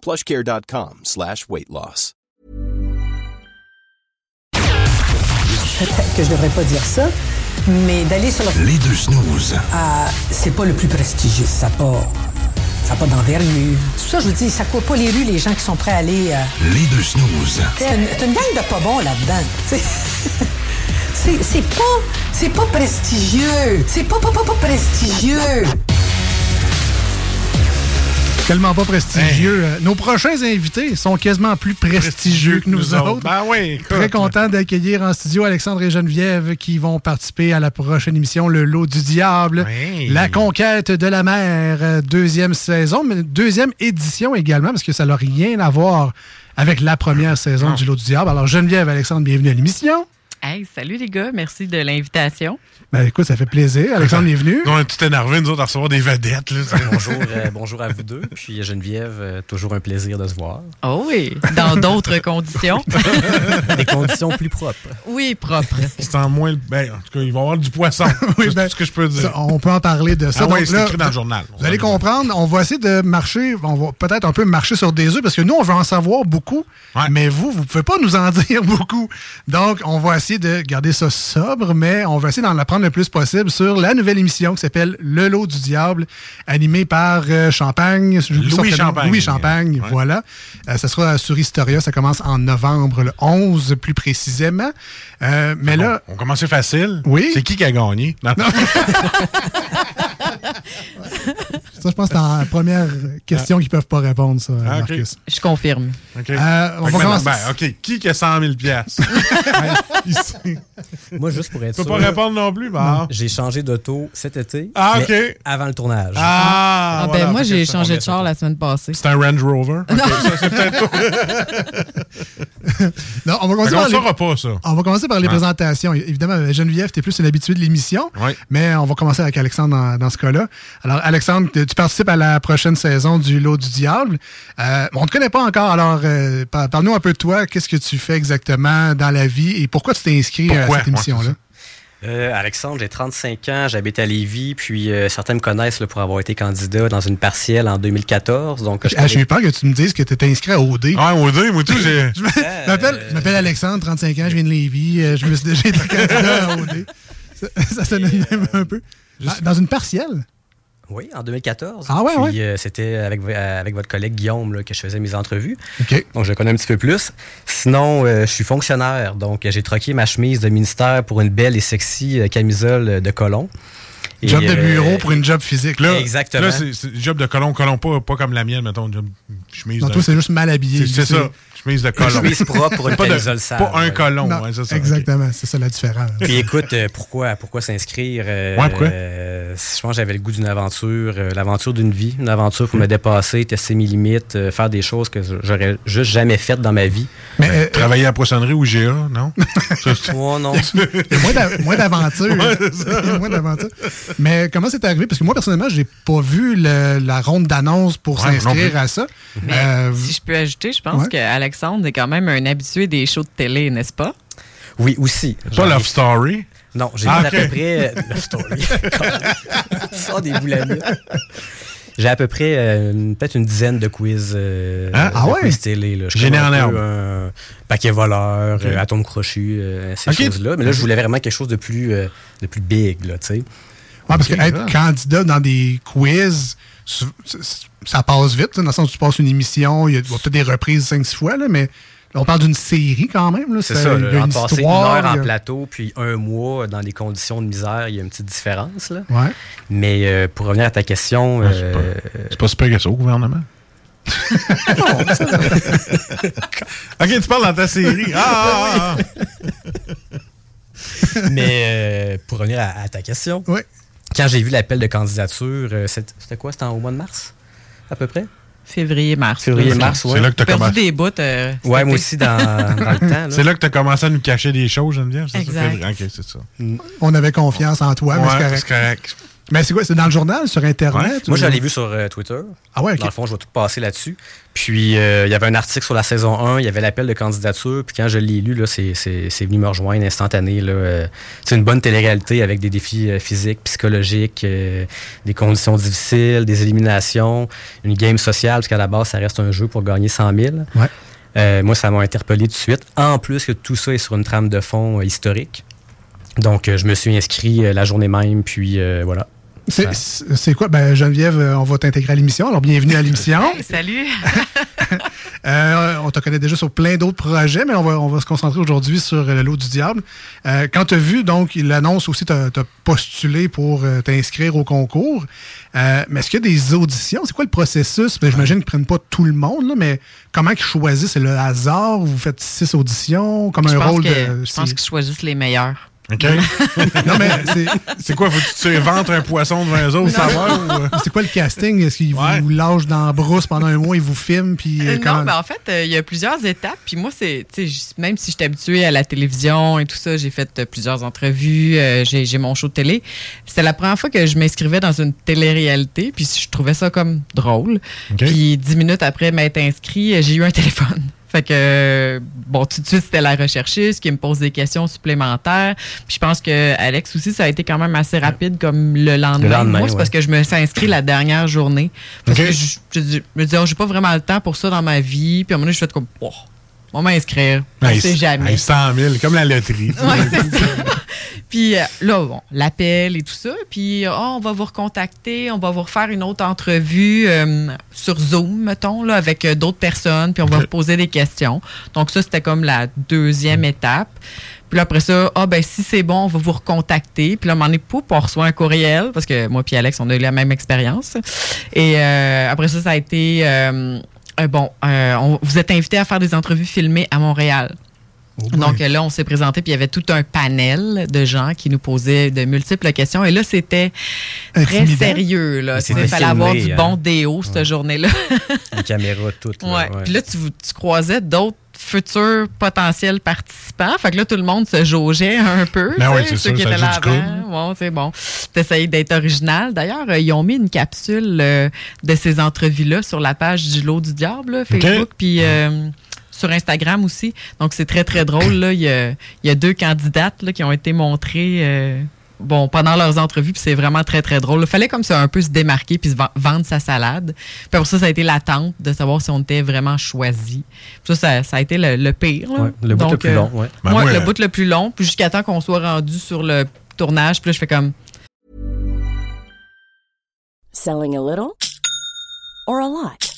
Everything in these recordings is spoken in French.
plushcare.com slash weight loss. Peut-être que je devrais pas dire ça, mais d'aller sur le... Les deux snooze. Ah, c'est pas le plus prestigieux, ça n'a pas... Ça n'a pas d'envergure. Tout ça, je vous dis, ça court pas les rues, les gens qui sont prêts à aller... euh, Les deux snooze. C'est une, une gang de pas bons là-dedans. c'est pas... C'est pas prestigieux. C'est pas, pas, pas, pas prestigieux. Tellement pas prestigieux. Euh, Nos prochains invités sont quasiment plus prestigieux que nous, autres. Ben oui. Très content d'accueillir en studio Alexandre et Geneviève qui vont participer à la prochaine émission Le Lot du Diable. La conquête de la mer, euh, deuxième saison, mais deuxième édition également, parce que ça n'a rien à voir avec la première saison du Lot du Diable. Alors Geneviève, Alexandre, bienvenue à l'émission. Hey, salut les gars, merci de l'invitation. Ben écoute, ça fait plaisir. Alexandre, bienvenue. On est tout énervé, nous autres, à recevoir des vedettes. Là, Bonjour, euh, bonjour à vous deux. Puis Geneviève, euh, toujours un plaisir de se voir. Oh oui, dans d'autres conditions. Des conditions plus propres. Oui, propre. c'est en moins. Ben, en tout cas, il va y avoir du poisson. Oui, c'est ben, tout ce que je peux dire. Ça, on peut en parler de ça. Ah Donc c'est écrit dans le journal. Vous allez comprendre, on va essayer de marcher, on va peut-être un peu marcher sur des œufs parce que nous, on veut en savoir beaucoup, Ouais. mais vous, vous pouvez pas nous en dire beaucoup. Donc, on va essayer de garder ça sobre, mais on va essayer d'en apprendre le plus possible sur la nouvelle émission qui s'appelle Le Lot du Diable, animée par euh, Champagne. Louis. Champagne. Louis Champagne, Ouais. voilà. Euh, ça sera sur Historia, ça commence en novembre, le 11 plus précisément. Euh, mais là, On commençait facile? Oui. C'est qui qui a gagné? Non. ça, je pense que c'est en première question qu'ils peuvent pas répondre, ça, Ah. Marcus. Je confirme. OK. Euh, on va commencer- ben, OK. Qui qui a 100 000 piastres? Ici. Moi, juste pour être Tu peux sûr, pas répondre non plus, bah. j'ai changé d'auto cet été. Ah, OK. Avant le tournage. Ah, Ah, voilà, ben moi, j'ai changé de char la semaine passée. C'est un Range Rover? OK, ça, c'est peut-être Non, on va commencer par les- pas ça. On va commencer par les présentations. Évidemment, Geneviève, tu es plus une habituée de l'émission, Oui. mais on va commencer avec Alexandre dans, dans ce cas-là. Alors, Alexandre, tu participes à la prochaine saison du Lot du Diable. Euh, on ne te connaît pas encore, alors euh, par- parle-nous un peu de toi. Qu'est-ce que tu fais exactement dans la vie et pourquoi tu t'es inscrit Pourquoi? à cette émission-là? Euh, Alexandre, j'ai 35 ans, j'habite à Lévis, puis euh, certains me connaissent là, pour avoir été candidat dans une partielle en 2014. Donc, je Ah, J'ai eu peur que tu me dises que tu étais inscrit à OD. Ouais, au deux, moi, tout, j'ai. Je m'appelle Alexandre, 35 ans, je viens de Lévis. Je me suis déjà été candidat à OD. Ça, ça sonne même un peu. Ah, dans une partielle? Oui, en 2014. Ah ouais, Puis, ouais. euh, c'était avec, euh, avec votre collègue Guillaume là, que je faisais mes entrevues. OK. Donc, je le connais un petit peu plus. Sinon, euh, je suis fonctionnaire. Donc, j'ai troqué ma chemise de ministère pour une belle et sexy camisole de colon. Et, Job de euh, bureau pour une job physique. Là, Exactement. Là, c'est job de colon, colon, pas, pas comme la mienne, mettons, job chemise Non, de. toi, c'est juste mal habillé. C'est ça, chemise de colon. chemise propre pour une pas, de- sale. pas un ouais. colon, Non, ouais, ça. exactement, c'est ça la différence. Puis écoute, euh, pourquoi, pourquoi s'inscrire? euh, Ouais, pourquoi? euh, je pense que j'avais le goût d'une aventure, euh, l'aventure d'une vie, une aventure pour me dépasser, tester mes limites, euh, faire des choses que j'aurais juste jamais faites dans ma vie. Mais euh, Travailler à la poissonnerie ou GA, non? Oh non. il y a moins d'a- moins d'aventure. Il y a moins d'aventure. Mais comment c'est arrivé? Parce que moi, personnellement, j'ai pas vu le- la ronde d'annonce pour s'inscrire à ça. Mais Euh, si je peux ajouter, je pense Ouais. qu'Alexandre est quand même un habitué des shows de télé, n'est-ce pas? Oui, aussi. Pas Love Story? Non, j'ai Ah, fait à peu près. euh, Love Story. tu sors des boulamites. J'ai à peu près euh, peut-être une dizaine de quiz, euh, Hein? de Ah ouais? quiz télé. Là. Je un peu, euh, paquet voleur, Ok. euh, atome crochu, euh, ces choses-là. Mais là, je voulais vraiment quelque chose de plus, euh, de plus big, là, tu sais. Ouais, parce Ok, que être ça. candidat dans des quiz, ça, passe vite, là, dans le sens où tu passes une émission, il y a peut-être des reprises 5-6 fois, là, mais On parle d'une série quand même. là. C'est Ça- ça, il y a une passer une histoire, heure il y en plateau puis un mois dans des conditions de misère, il y a une petite différence. Là. Ouais. Mais euh, pour revenir à ta question, Ah, c'est euh, C'est pas super que ça au gouvernement. ok, tu parles dans ta série. Ah, ah, ah, mais euh, pour revenir à, à ta question, Ouais. Quand j'ai vu l'appel de candidature, euh, c'était quoi? C'était en- au mois de mars, à peu près? Février-mars. Février, là. mars, C'est là que tu as commencé. des bouts. euh, Ouais, moi aussi, dans, dans le temps. C'est là que tu as commencé à nous cacher des choses, Geneviève. c'est ça? Exact. Ok, c'est ça. On avait confiance en toi, mais c'est Ouais, correct. c'est correct. Mais c'est quoi? C'est dans le journal, sur Internet? Moi, ou- je l'ai vu sur euh, Twitter. Ah ouais. Dans le fond, je vais tout passer là-dessus. Puis, euh, il y avait un article sur la saison 1, il y avait l'appel de candidature. Puis, quand je l'ai lu, c'est, venu me rejoindre instantané. Euh, c'est une bonne télé-réalité avec des défis physiques, psychologiques, des conditions difficiles, des éliminations, une game sociale, parce qu'à la base, ça reste un jeu pour gagner 100 000. Ouais. Moi, ça m'a interpellé tout de suite. En plus que tout ça est sur une trame de fond historique. Donc, je me suis inscrit la journée même, puis voilà. C'est- Ouais. C'est c'est quoi? Ben, Geneviève, euh, on va t'intégrer à l'émission. Alors, bienvenue à l'émission. Hey, salut! Euh, on te connaît déjà sur plein d'autres projets, mais on va, on va se concentrer aujourd'hui sur euh, le lot du diable. Euh, quand tu as vu, donc, l'annonce aussi, tu as, postulé pour t'inscrire au concours. Euh, mais est-ce qu'il y a des auditions? C'est quoi le processus? Ben, J'imagine qu'ils ne prennent pas tout le monde, là, mais comment ils choisissent? C'est le hasard? Vous faites six auditions? Comme Je un pense, rôle que, de. je pense qu'ils choisissent les meilleurs. OK? Non, mais c'est. c'est quoi? Faut que tu te ventres un poisson devant eux autres, savoir? ou, euh? C'est quoi le casting? Est-ce qu'ils Ouais. vous lâchent dans la brousse pendant un mois, ils vous filment? Puis, euh, Euh, comment- Non, mais en fait, euh, il y a plusieurs étapes. Puis moi, c'est, tu sais, j- même si j'étais habituée à la télévision et tout ça, j'ai fait euh, plusieurs entrevues, euh, j'ai, j'ai mon show de télé. C'était la première fois que je m'inscrivais dans une télé-réalité, puis je trouvais ça comme drôle. OK. Puis dix minutes après m'être inscrit, euh, j'ai eu un téléphone. Fait que, bon, tout de suite, c'était la recherchiste qui me pose des questions supplémentaires. Puis je pense que Alex aussi, ça a été quand même assez rapide comme le lendemain. Le lendemain, Moi, c'est ouais. parce que je me suis inscrit la dernière journée. Parce que je, je- je me disais, oh, j'ai pas vraiment le temps pour ça dans ma vie. Puis à un moment donné, je fais comme, oh, on va m'inscrire. On Hey, sait jamais. hey, 100 000, comme la loterie. Ouais. Puis euh, là, bon, l'appel et tout ça. Puis, oh, on va vous recontacter, on va vous refaire une autre entrevue euh, sur Zoom, mettons, là, avec euh, d'autres personnes. Puis, on va vous poser des questions. Donc, ça, c'était comme la deuxième étape. Puis là, après ça, ah, ben, si c'est bon, on va vous recontacter. Puis là, un moment donné, poup, on reçoit un courriel, parce que moi puis Alex, on a eu la même expérience. Et euh, après ça, ça a été, euh, euh, bon, euh, on- vous êtes invité à faire des entrevues filmées à Montréal. Donc euh, là, on s'est présenté, puis il y avait tout un panel de gens qui nous posaient de multiples questions. Et là, c'était très sérieux. Là. Il fallait avoir du hein. bon déo cette journée-là. Les caméras, toutes. là, Ouais. ouais. Puis là, tu, tu croisais d'autres futurs potentiels participants. Fait que là, tout le monde se jaugeait un peu. Ben sais, c'est ceux sûr, qui ça étaient là avant. Bon, c'est bon. T'essayais d'être original. D'ailleurs, euh, ils ont mis une capsule euh, de ces entrevues-là sur la page du Lot du Diable, là, Facebook, puis euh, sur Instagram aussi. Donc, c'est très, très drôle. Là. Il, y a, il y a deux candidates là, qui ont été montrées. Bon, pendant leurs entrevues, puis c'est vraiment très, très drôle. Il fallait comme ça un peu se démarquer puis se vendre sa salade. Puis pour ça, ça a été l'attente de savoir si on était vraiment choisi. Puis ça, ça, ça a été le, le pire. Ouais, le bout le plus euh, long, ouais. Ben, moi, moi, le euh, bout le plus long, puis jusqu'à temps qu'on soit rendu sur le tournage, puis là, je fais comme Selling a little or a lot?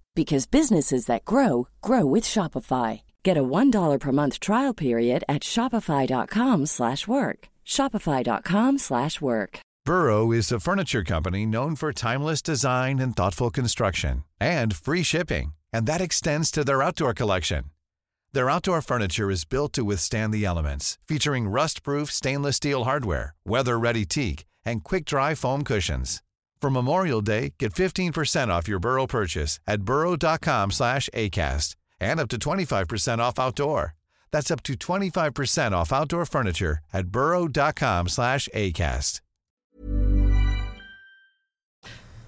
because businesses that grow grow with Shopify. Get a $1 per month trial period at shopify.com/work. slash work. shopify.com/work. slash work. Burrow is a furniture company known for timeless design and thoughtful construction and free shipping, and that extends to their outdoor collection. Their outdoor furniture is built to withstand the elements, featuring rust-proof stainless steel hardware, weather-ready teak, and quick-dry foam cushions. For Memorial Day, get 15% off your Burrow purchase at burrow.com/acast and up to 25% off outdoor. That's up to 25% off outdoor furniture at burrow.com/acast.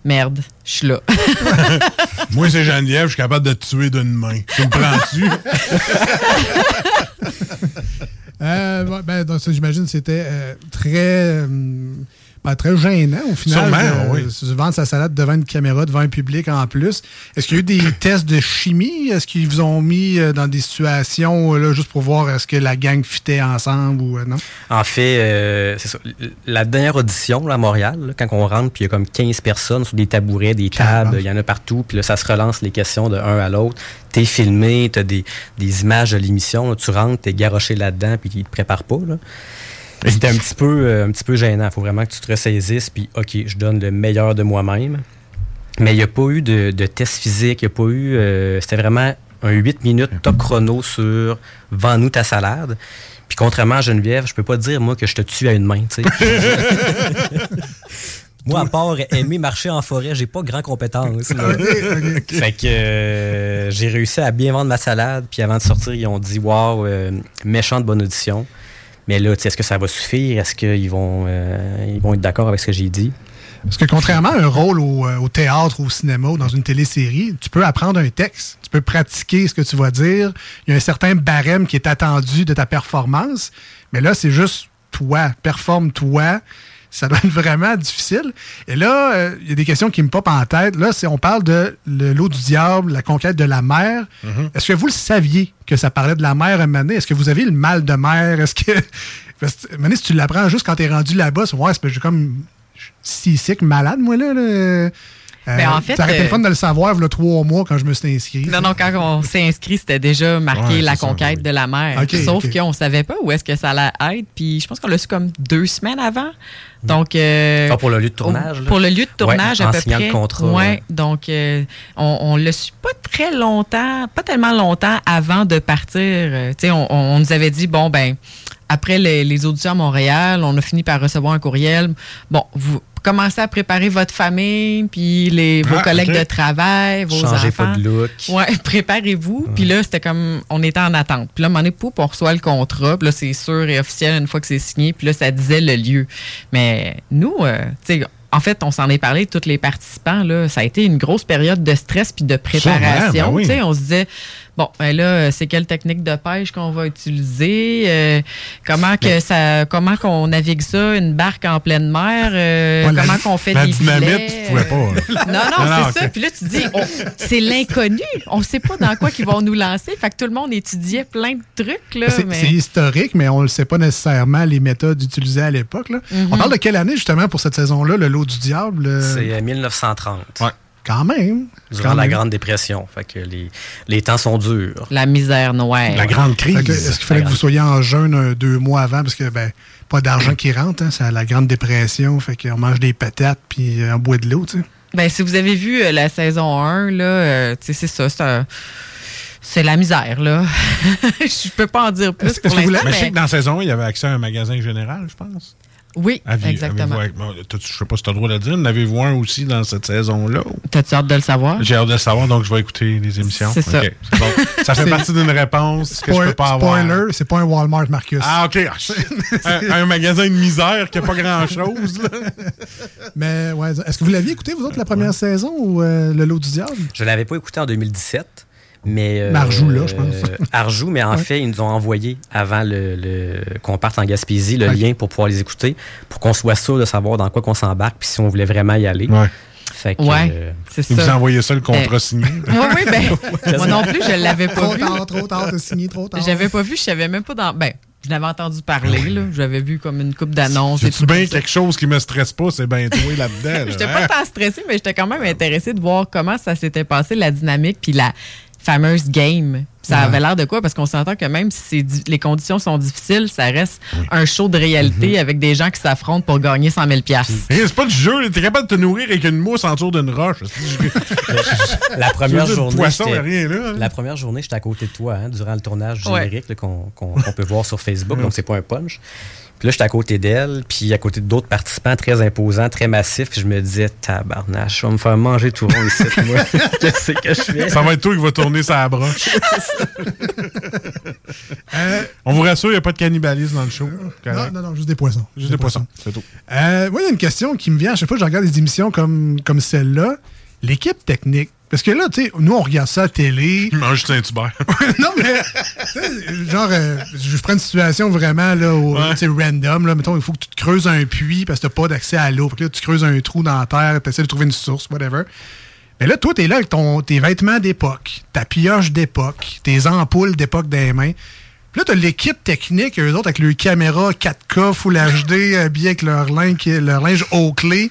merde, je suis là. Moi, c'est Geneviève, je suis capable de te tuer d'une main. Tu me prends-tu? ouais, ben, donc, ça, j'imagine que c'était euh, très, euh, ben, très gênant au final. Sûrement, de, oui. de vendre sa salade devant une caméra, devant un public en plus. Est-ce qu'il y a eu des tests de chimie? Est-ce qu'ils vous ont mis euh, dans des situations euh, là, juste pour voir est-ce que la gang fitait ensemble ou euh, non? En fait, euh, c'est ça. La dernière audition là, à Montréal, là, quand on rentre, puis il y a comme 15 personnes sur des tabourets, des tables, il y en a partout, puis là, ça se relance les questions de un à l'autre. T'es filmé, t'as des, des images de l'émission, là, tu rentres, t'es garoché là-dedans, puis ils te préparent pas. Là. C'était un petit peu, euh, un petit peu gênant. Il faut vraiment que tu te ressaisisses, puis OK, je donne le meilleur de moi-même. Mais il n'y a pas eu de, de test physique, il n'y a pas eu. euh, C'était vraiment un 8 minutes top chrono sur Vends-nous ta salade. Puis contrairement à Geneviève, je peux pas dire, moi, que je te tue à une main, tu sais. Moi, à part aimer marcher en forêt, j'ai pas grand compétence. Fait que euh, j'ai réussi à bien vendre ma salade. Puis avant de sortir, ils ont dit Waouh, euh, méchante bonne audition. Mais là, est-ce que ça va suffire? Est-ce qu'ils vont, euh, ils vont être d'accord avec ce que j'ai dit? Parce que contrairement à un rôle au, euh, au théâtre, au cinéma ou dans une télésérie, tu peux apprendre un texte, tu peux pratiquer ce que tu vas dire. Il y a un certain barème qui est attendu de ta performance. Mais là, c'est juste toi, performe-toi. Ça doit être vraiment difficile. Et là, euh, il y a des questions qui me popent en tête. Là, on parle de le- l'eau du diable, la conquête de la mer. Est-ce que vous le saviez que ça parlait de la mer à donné? Est-ce que vous avez le mal de mer? Est-ce que. Donné, si tu l'apprends juste quand tu es rendu là-bas, c'est ouais, j'ai comme si sick, malade, moi, là. là. Euh, Ben, en fait, ça aurait été euh, le fun de le savoir, il y a trois mois, quand je me suis inscrit. Non, non, quand on s'est inscrit, c'était déjà marqué Ouais, la ça, conquête oui. de la mer. Ok, Sauf qu'on savait pas où est-ce que ça allait être. Puis je pense qu'on l'a su comme deux semaines avant. Donc. euh, Ah, pour le lieu de tournage, là? Pour le lieu de tournage, Ouais, à en peu signant près. le contrat, Ouais. ouais. Donc, euh, on, on l'a su pas très longtemps, pas tellement longtemps avant de partir. Euh, tu sais, on, on nous avait dit, bon, ben, après les, les auditions à Montréal, on a fini par recevoir un courriel. Bon, vous commencez à préparer votre famille, puis les, vos Ah, collègues de travail, vos Changez enfants. pas de look. Ouais, préparez-vous. Puis là, c'était comme, on était en attente. Puis là, donné, poup, on reçoit le contrat. Puis là, c'est sûr et officiel une fois que c'est signé. Puis là, ça disait le lieu. Mais nous, euh, tu sais, en fait, on s'en est parlé, tous les participants, là, ça a été une grosse période de stress puis de préparation. Ben oui. Tu sais, on se disait, bon, ben là, c'est quelle technique de pêche qu'on va utiliser? Euh, comment que ça, comment qu'on navigue ça, une barque en pleine mer? Euh, Ouais, la- comment qu'on fait la des dynamite, filets? tu pouvais pas, là. Non, non, Non, non, c'est ça. Puis là, tu dis, on- c'est l'inconnu. On ne sait pas dans quoi qu'ils vont nous lancer. Fait que tout le monde étudiait plein de trucs. Là, C'est mais- c'est historique, mais on ne sait pas nécessairement les méthodes utilisées à l'époque. là. Mhm. On parle de quelle année, justement, pour cette saison-là, le lot du diable? euh, C'est euh, 1930. Quand même. Durant Quand la même. Grande Dépression. Fait que les, les temps sont durs. La misère noire. Fait que Est-ce qu'il fallait que vous soyez en jeûne un, deux mois avant? Parce que, ben, pas d'argent qui rentre, hein, c'est la grande dépression. Fait qu'on mange des patates puis euh, on boit de l'eau, tu sais. Ben, si vous avez vu euh, la saison 1, là, euh, tu sais, c'est ça. C'est un- C'est la misère, là. Je peux pas en dire plus. Mais je sais que dans saison 1, il y avait accès à un magasin général, je pense. Oui, exactement. Je sais pas si tu as le droit de le dire. En avez-vous un aussi dans cette saison-là? T'as-tu hâte de le savoir? J'ai hâte de le savoir, donc je vais écouter les émissions. C'est ça. Bon. Ça fait partie d'une réponse que je peux pas avoir. Spoiler, c'est pas un Walmart, Marcus. Ah, OK. un, un magasin de misère qui n'a pas grand-chose. Mais, ouais, est-ce que vous l'aviez écouté, vous autres, la première saison ou euh, le lot du diable? Je l'avais pas écouté en 2017. Mais, euh, Mais Arjoux, là, je pense. euh, Arjoux, mais en Ouais. fait, ils nous ont envoyé avant le, le- qu'on parte en Gaspésie le lien pour pouvoir les écouter, pour qu'on soit sûr de savoir dans quoi qu'on s'embarque, puis si on voulait vraiment y aller. Ouais. Fait que, Ouais, euh, c'est vous ça. a envoyé ça, le contrat Euh, signé. Oui, oui, ben, moi non plus, je l'avais pas Trop vu. tard, trop tard, t'as signé trop tard. J'avais pas vu, je savais même pas dans. Ben, je l'avais entendu parler, là. J'avais vu comme une coupe d'annonces. C'est tout bien quelque chose qui me stresse pas, c'est bien toi là-dedans. là, J'étais hein? pas tant stressée, mais j'étais quand même intéressée de voir comment ça s'était passé, la dynamique, puis la fameuse game. Ça Ouais. avait l'air de quoi? Parce qu'on s'entend que même si les conditions sont difficiles, ça reste un show de réalité avec des gens qui s'affrontent pour gagner 100 000 piastres. Hé, c'est pas du jeu, t'es capable de te nourrir avec une mousse en dessous d'une roche. la première journée. poisson, rien là, hein? La première journée, j'étais à côté de toi, hein, durant le tournage Ouais. générique qu'on peut voir sur Facebook, donc c'est pas un punch. Puis là, j'étais à côté d'elle, puis à côté d'autres participants très imposants, très massifs, puis je me disais, tabarnache, je vais me faire manger tout rond ici, moi. Qu'est-ce que je fais? Ça va être toi qui va tourner sa broche. On vous rassure, il n'y a pas de cannibalisme dans le show. Non, non, non, juste des poissons. Juste des poissons, c'est tout. Euh, moi, il y a une question qui me vient à chaque fois que je regarde des émissions comme, comme celle-là. L'équipe technique, Parce que là, tu sais, nous, on regarde ça à la télé. Il mange Saint-Hubert. non, mais, tu sais, genre, euh, je prends une situation vraiment, là, où, Ouais. tu sais, random, là. Mettons, il faut que tu te creuses un puits parce que t'as pas d'accès à l'eau. Là, tu creuses un trou dans la terre, tu essaies de trouver une source, whatever. Mais là, toi, t'es là avec ton, tes vêtements d'époque, ta pioche d'époque, tes ampoules d'époque dans les mains. Puis là, t'as l'équipe technique, eux autres, avec leur caméra 4K Full HD, habillés avec leur linge, leur linge Oakley.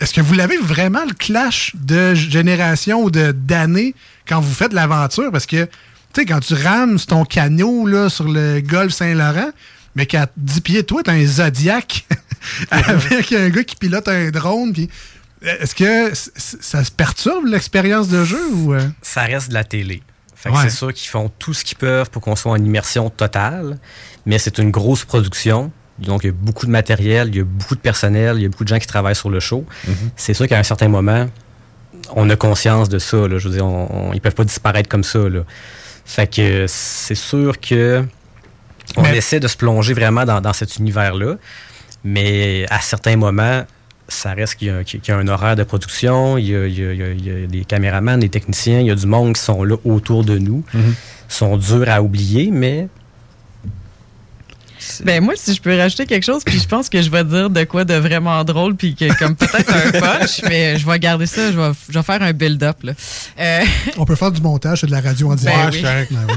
Est-ce que vous l'avez vraiment le clash de génération ou de- d'années quand vous faites l'aventure? Parce que, tu sais, quand tu rames ton canot là, sur le golfe Saint-Laurent, mais qu'à 10 pieds de toi, t'as un Zodiac avec un gars qui pilote un drone. Puis, est-ce que ça se perturbe l'expérience de jeu ou. euh? ça reste de la télé. Fait que Ouais. c'est sûr qu'ils font tout ce qu'ils peuvent pour qu'on soit en immersion totale, mais c'est une grosse production. Donc, il y a beaucoup de matériel, il y a beaucoup de personnel, il y a beaucoup de gens qui travaillent sur le show. C'est sûr qu'à un certain moment, on a conscience de ça. là. Je veux dire, on- on- ils peuvent pas disparaître comme ça. Là. Fait que c'est sûr que on Mais- essaie de se plonger vraiment dans, dans cet univers-là, mais à certains moments, ça reste qu'il y, a- qu'il y a un horaire de production, il y a, il y a- il y a- il y a des caméramans, des techniciens, il y a du monde qui sont là autour de nous, sont durs à oublier, mais Ben moi, si je peux rajouter quelque chose, puis je pense que je vais dire de quoi de vraiment drôle, puis que comme peut-être un punch, mais je vais garder ça, je vais, je vais faire un build-up. là. Euh, On peut faire du montage, c'est de la radio en direct. Ben oui. correct. Ben oui.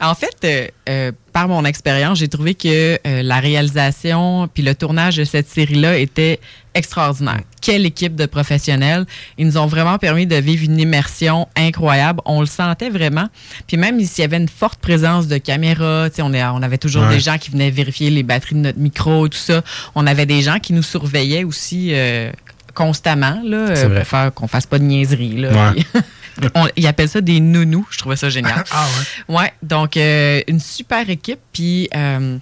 En fait, euh, euh, par mon expérience, j'ai trouvé que euh, la réalisation puis le tournage de cette série-là était extraordinaire. Quelle équipe de professionnels. Ils nous ont vraiment permis de vivre une immersion incroyable. On le sentait vraiment. Puis même s'il y avait une forte présence de caméras, on, est- on avait toujours Ouais. des gens qui venaient vérifier les batteries de notre micro tout ça. On avait des gens qui nous surveillaient aussi euh, constamment là, euh, pour faire qu'on fasse pas de niaiseries. Là. Ouais. On- ils appellent ça des nounous. Je trouvais ça génial. Ah ouais. Ouais, donc euh, une super équipe. Puis euh,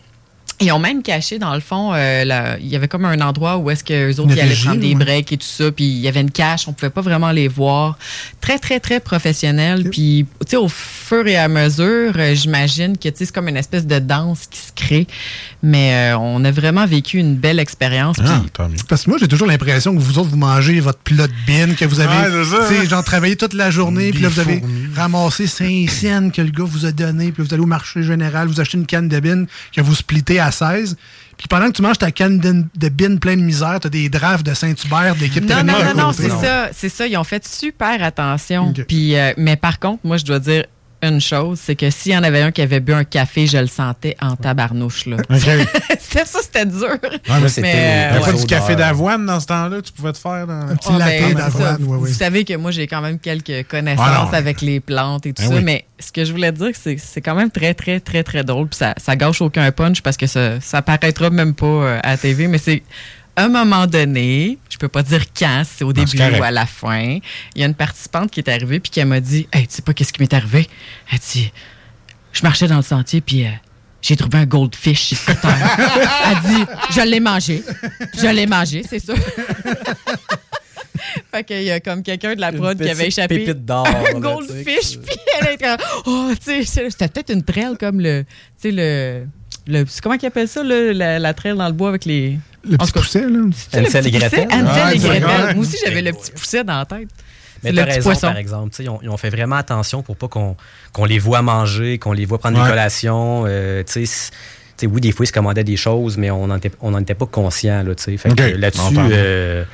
ils ont même caché, dans le fond, euh, la- il y avait comme un endroit où est-ce que les autres ils allaient prendre des ouais. breaks et tout ça. Puis il y avait une cache, on pouvait pas vraiment les voir. Très, très, très professionnel. Puis, tu sais, au fur et à mesure, euh, j'imagine que tu sais, c'est comme une espèce de danse qui se crée. Mais euh, on a vraiment vécu une belle expérience. Ah. Parce que moi, j'ai toujours l'impression que vous autres, vous mangez votre plat de bin, que vous avez, tu hein. genre, travaillé toute la journée, puis là, vous avez fourmis. ramassé 5 cents que le gars vous a donné, puis vous allez au marché général, vous achetez une canne de bin que vous splittez à 16. Puis pendant que tu manges ta canne de, de bin pleine de misère, t'as des drafts de Saint-Hubert, d'équipe Non, non, non, non, c'est ça, c'est ça. Ils ont fait super attention. Puis, euh, mais par contre, moi, je dois dire une chose, c'est que s'il y en avait un qui avait bu un café, je le sentais en tabarnouche. Là. c'était ça, c'était dur. c'était Mais, euh, la pas ouais. du café d'avoine dans ce temps-là, tu pouvais te faire dans Un petit ben, ça. d'avoine, oui, Vous oui. savez que moi, j'ai quand même quelques connaissances Ah non. avec les plantes et tout Ben ça. oui. Mais ce que je voulais dire, c'est que c'est quand même très, très, très, très drôle. Puis ça, ça gâche aucun punch parce que ça, ça paraîtra même pas euh, à la TV. Mais c'est à un moment donné, je peux pas dire quand, si c'est au début ou à la fin, il y a une participante qui est arrivée puis qui m'a dit Hey, tu sais pas qu'est-ce qui m'est arrivé? Elle dit Je marchais dans le sentier puis. euh, j'ai trouvé un goldfish terre. Elle dit, je l'ai mangé. Je l'ai mangé, c'est sûr. fait qu'il y a comme quelqu'un de la prod qui avait échappé un goldfish, puis elle était comme, oh, tu sais, c'était peut-être une traîne comme le, tu sais, le, le comment qu'ils appellent ça, là, la, la traîne dans le bois avec les... Le petit pousset, là. Ansel et Gretel? Ansel Ah, et Gretel. Moi aussi, j'avais le petit pousset dans la tête. Mais t'as raison, poisson. par exemple. Tu sais, Ils ont, ils ont fait vraiment attention pour pas qu'on qu'on les voit manger, qu'on les voit prendre Ouais. des collations. euh, tu sais, c- tu sais, oui, des fois, ils se commandaient des choses, mais on n'en était, pas conscient. Là. Là-dessus, euh,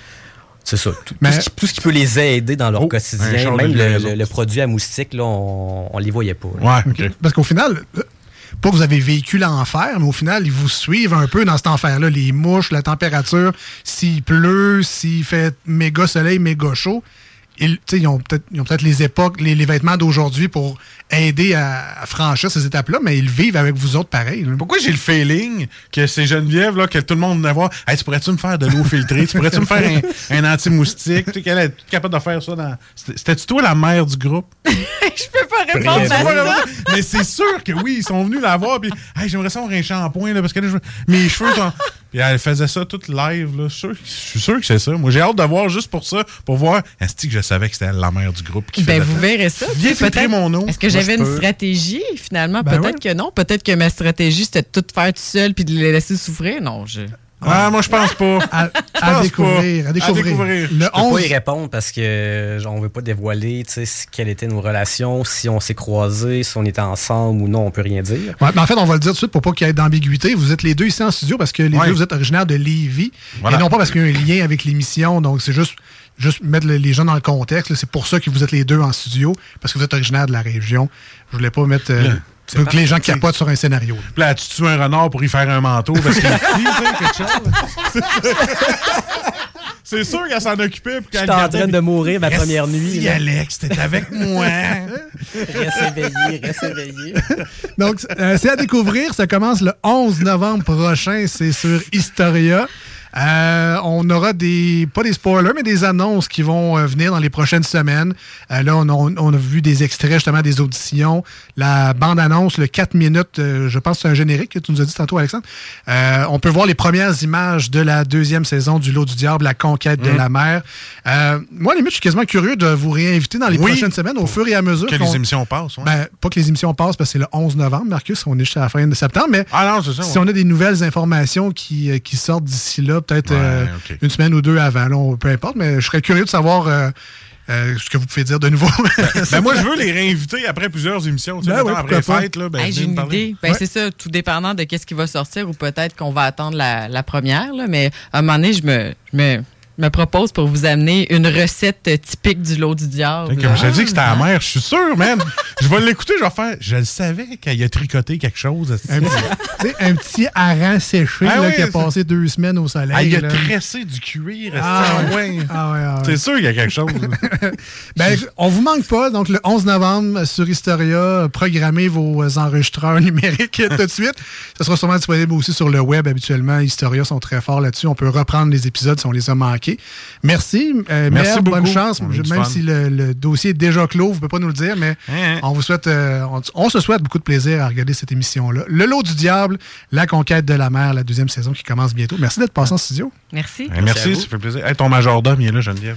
c'est ça. Tout, tout Mais- ce qui, tout ce qui peut les aider dans leur Oh, quotidien, même le, livraison. le- le produit à moustique, là, on, on les voyait pas. là. Ouais, OK. Parce qu'au final, pas que vous avez vécu l'enfer, mais au final, ils vous suivent un peu dans cet enfer-là. Les mouches, la température, s'il pleut, s'il fait méga soleil, méga chaud. Ils, ils ont peut-être peut-être les époques, les vêtements d'aujourd'hui pour aider à, à franchir ces étapes-là, mais ils vivent avec vous autres pareil. là. Pourquoi j'ai le feeling que c'est Geneviève, là, que tout le monde venait voir, hey, tu pourrais-tu me faire de l'eau filtrée? tu pourrais-tu me faire un, un anti-moustique? Tu sais qu'elle est capable de faire ça dans. C'était- C'était-tu toi la mère du groupe? Je peux pas répondre à ça. Mais c'est sûr que oui, ils sont venus la voir, puis hey, j'aimerais ça avoir un shampoing, là, parce que là, je- mes cheveux sont. Puis elle faisait ça toute live, là. Je suis sûr- je suis sûr que c'est ça. Moi, j'ai hâte de voir juste pour ça, pour voir. Est-ce que je savais que c'était la mère du groupe qui Ben, faisait vous ça? verrez ça. Viens filtrer mon eau. Est-ce que Moi, j'avais une peux. stratégie? Finalement, Ben peut-être que non. Peut-être que ma stratégie, c'était de tout faire tout seul puis de les laisser souffrir. Non, je. Ah, moi, je pense pas. À, Je à pense découvrir, pas. à découvrir. découvrir. Le Je peux 11, pas y répondre parce que euh, on veut pas dévoiler tu sais, quelles étaient nos relations, si on s'est croisés, si on était ensemble ou non, on peut rien dire. Ouais, mais en fait, on va le dire tout de suite pour pas qu'il y ait d'ambiguïté. Vous êtes les deux ici en studio parce que les Ouais. deux, vous êtes originaires de Lévis. Voilà. Et non pas parce qu'il y a un lien avec l'émission. Donc, c'est juste, juste mettre le- les gens dans le contexte. C'est pour ça que vous êtes les deux en studio, parce que vous êtes originaires de la région. Je voulais pas mettre. euh, C'est que les gens parti. capotent sur un scénario. là. Puis là, tu tues un renard pour y faire un manteau parce qu'il est petit, tu sais, quelque chose. C'est sûr qu'elle s'en occupait. puis qu'elle J'étais en train de mourir ma Reste première nuit. là. Alex, t'es avec moi. Reste éveillé, reste éveillé. Donc, euh, c'est à découvrir. Ça commence le 11 novembre prochain. C'est sur Historia. Euh, on aura des, pas des spoilers, mais des annonces qui vont euh, venir dans les prochaines semaines. Euh, là, on a, on a vu des extraits justement des auditions. La bande-annonce, le 4 minutes, je pense que c'est un générique que tu nous as dit tantôt, Alexandre. On peut voir les premières images de la deuxième saison du Lot du Diable, la conquête de la mer. Moi, à limite, je suis quasiment curieux de vous réinviter dans les Oui. prochaines semaines au fur et à mesure. Que les émissions passent, ouais. ben, pas que les émissions passent parce que c'est le 11 novembre, Marcus, on est jusqu'à la fin de septembre, mais Ah non, si on a des nouvelles informations qui, qui sortent d'ici là, peut-être Ouais, euh, une semaine ou deux avant, là, on- peu importe, mais je serais curieux de savoir euh, euh, ce que vous pouvez dire de nouveau. Ben moi, je veux les réinviter après plusieurs émissions. Tu sais, Ben après fête, là, ben, Hey, J'ai une parler. idée. Ben, Ouais. C'est ça, tout dépendant de qu'est-ce qui va sortir ou peut-être qu'on va attendre la, la première. Là, mais à un moment donné, je me, je me, je me propose pour vous amener une recette euh, typique du lot du diable. Comme je dis que c'était Ah. la mère, je suis sûr, man. je vais l'écouter, je vais faire. Je le savais qu'elle a tricoté quelque chose. un, petit, un petit hareng séché Ah là, oui, qui a passé deux semaines au soleil. Elle a là. tressé du cuir. Ah ouais. ouais. Ah ouais, ah ouais. C'est sûr qu'il y a quelque chose. Ben, on vous manque pas. Donc, le 11 novembre sur Historia, programmez vos euh, enregistreurs numériques tout de suite. Ça sera sûrement disponible aussi sur le web. Habituellement, Historia sont très forts là-dessus. On peut reprendre les épisodes si on les a manqués. Merci. Euh, Merci Mère, bonne beaucoup. chance. Même si le, le dossier est déjà clos, vous ne pouvez pas nous le dire, mais Hein? on vous souhaite, euh, on, on se souhaite beaucoup de plaisir à regarder cette émission-là. Le lot du diable, la conquête de la mer, la deuxième saison qui commence bientôt. Merci d'être passé en studio. Merci. Hey, merci, vous. ça fait plaisir. Hey, ton majordome, il est là, Geneviève.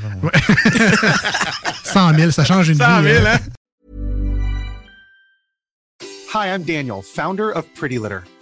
100 000, ça change une 100 vie. 000, hein. hein? Hi, I'm Daniel, founder of Pretty Litter.